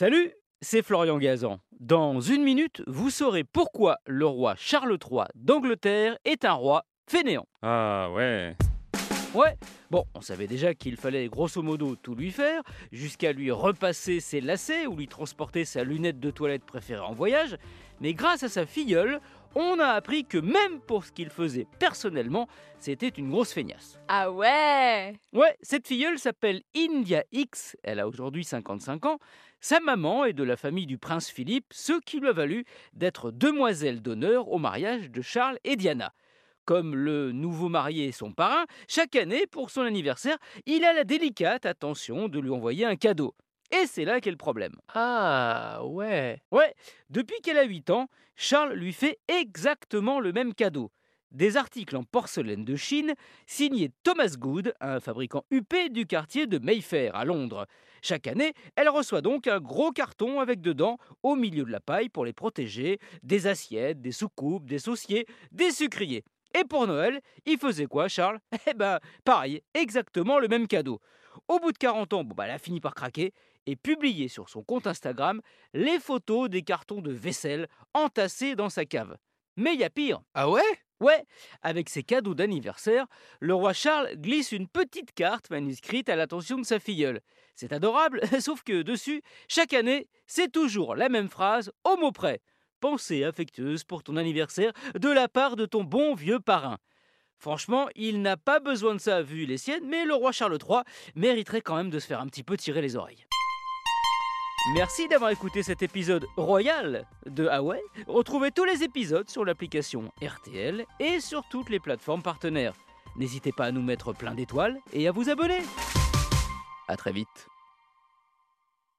Salut, c'est Florian Gazan. Dans une minute, vous saurez pourquoi le roi Charles III d'Angleterre est un roi fainéant. Ah ouais. Ouais, bon, on savait déjà qu'il fallait grosso modo tout lui faire, jusqu'à lui repasser ses lacets ou lui transporter sa lunette de toilette préférée en voyage, mais grâce à sa filleule, on a appris que même pour ce qu'il faisait personnellement, c'était une grosse feignasse. Ah ouais Ouais, cette filleule s'appelle India X, elle a aujourd'hui 55 ans. Sa maman est de la famille du prince Philippe, ce qui lui a valu d'être demoiselle d'honneur au mariage de Charles et Diana. Comme le nouveau marié est son parrain, chaque année, pour son anniversaire, il a la délicate attention de lui envoyer un cadeau. Et c'est là qu'est le problème. Ah ouais. Ouais, depuis qu'elle a 8 ans, Charles lui fait exactement le même cadeau. Des articles en porcelaine de Chine signés Thomas Good, un fabricant huppé du quartier de Mayfair à Londres. Chaque année, elle reçoit donc un gros carton avec dedans, au milieu de la paille pour les protéger, des assiettes, des soucoupes, des sauciers, des sucriers. Et pour Noël, il faisait quoi, Charles? Eh ben, pareil, exactement le même cadeau. Au bout de 40 ans, bon bah, elle a fini par craquer et publier sur son compte Instagram les photos des cartons de vaisselle entassés dans sa cave. Mais il y a pire. Ah ouais? Ouais, avec ses cadeaux d'anniversaire, le roi Charles glisse une petite carte manuscrite à l'attention de sa filleule. C'est adorable, sauf que dessus, chaque année, c'est toujours la même phrase au mot près pensée affectueuse pour ton anniversaire de la part de ton bon vieux parrain. Franchement, il n'a pas besoin de ça vu les siennes, mais le roi Charles III mériterait quand même de se faire un petit peu tirer les oreilles. Merci d'avoir écouté cet épisode royal de Huawei. Retrouvez tous les épisodes sur l'application RTL et sur toutes les plateformes partenaires. N'hésitez pas à nous mettre plein d'étoiles et à vous abonner. A très vite.